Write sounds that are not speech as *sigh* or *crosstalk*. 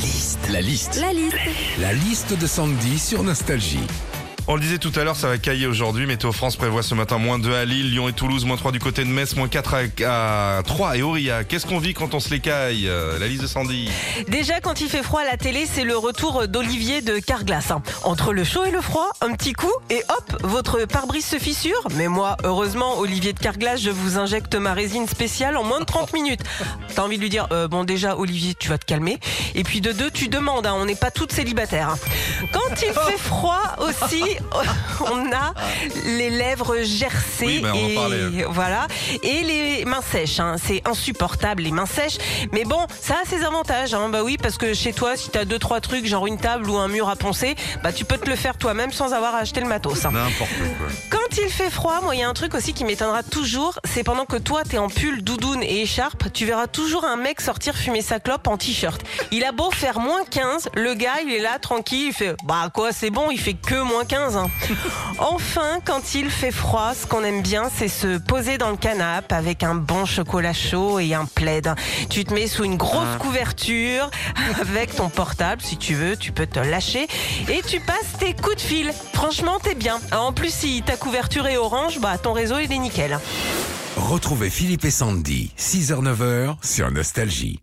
liste. La liste. La liste. La liste de Sandy sur Nostalgie. On le disait tout à l'heure, ça va cailler aujourd'hui. Météo France prévoit ce matin moins 2 à Lille, Lyon et Toulouse, moins 3 du côté de Metz, moins 4 à, à 3 et Aurillac. Qu'est-ce qu'on vit quand on se les caille Euh, La liste de Sandy? Déjà, quand il fait froid à la télé, c'est le retour d'Olivier de Carglass. hein. Entre le chaud et le froid, un petit coup et hop, votre pare-brise se fissure. Mais moi, heureusement, Olivier de Carglass, je vous injecte ma résine spéciale en moins de 30 minutes. T'as envie de lui dire, euh, bon déjà, Olivier, tu vas te calmer. Et puis de deux, tu demandes, hein, on n'est pas toutes célibataires. hein. Quand il *laughs* fait froid aussi, *laughs* on a les lèvres gercées Oui, ben, et parlait. voilà et les mains sèches. hein. C'est insupportable les mains sèches. Mais bon, ça a ses avantages. hein. Bah oui, parce que chez toi, si t'as deux trois trucs, genre une table ou un mur à poncer, bah tu peux te le faire toi-même sans avoir acheté le matos. hein. N'importe quoi. Quand il fait froid, moi, il y a un truc aussi qui m'étonnera toujours, c'est pendant que toi, t'es en pull, doudoune et écharpe, tu verras toujours un mec sortir fumer sa clope en t-shirt. Il a beau faire moins 15, le gars, il est là, tranquille, il fait, bah quoi, c'est bon, il fait que moins 15. hein. *laughs* Enfin, quand il fait froid, ce qu'on aime bien, c'est se poser dans le canapé avec un bon chocolat chaud et un plaid. Tu te mets sous une grosse couverture *laughs* avec ton portable, si tu veux, tu peux te lâcher et tu passes tes coups de fil. Franchement, t'es bien. En plus, si ta couverture orange, bah ton réseau il est nickel. Retrouvez Philippe et Sandy, 6h-9h sur Nostalgie.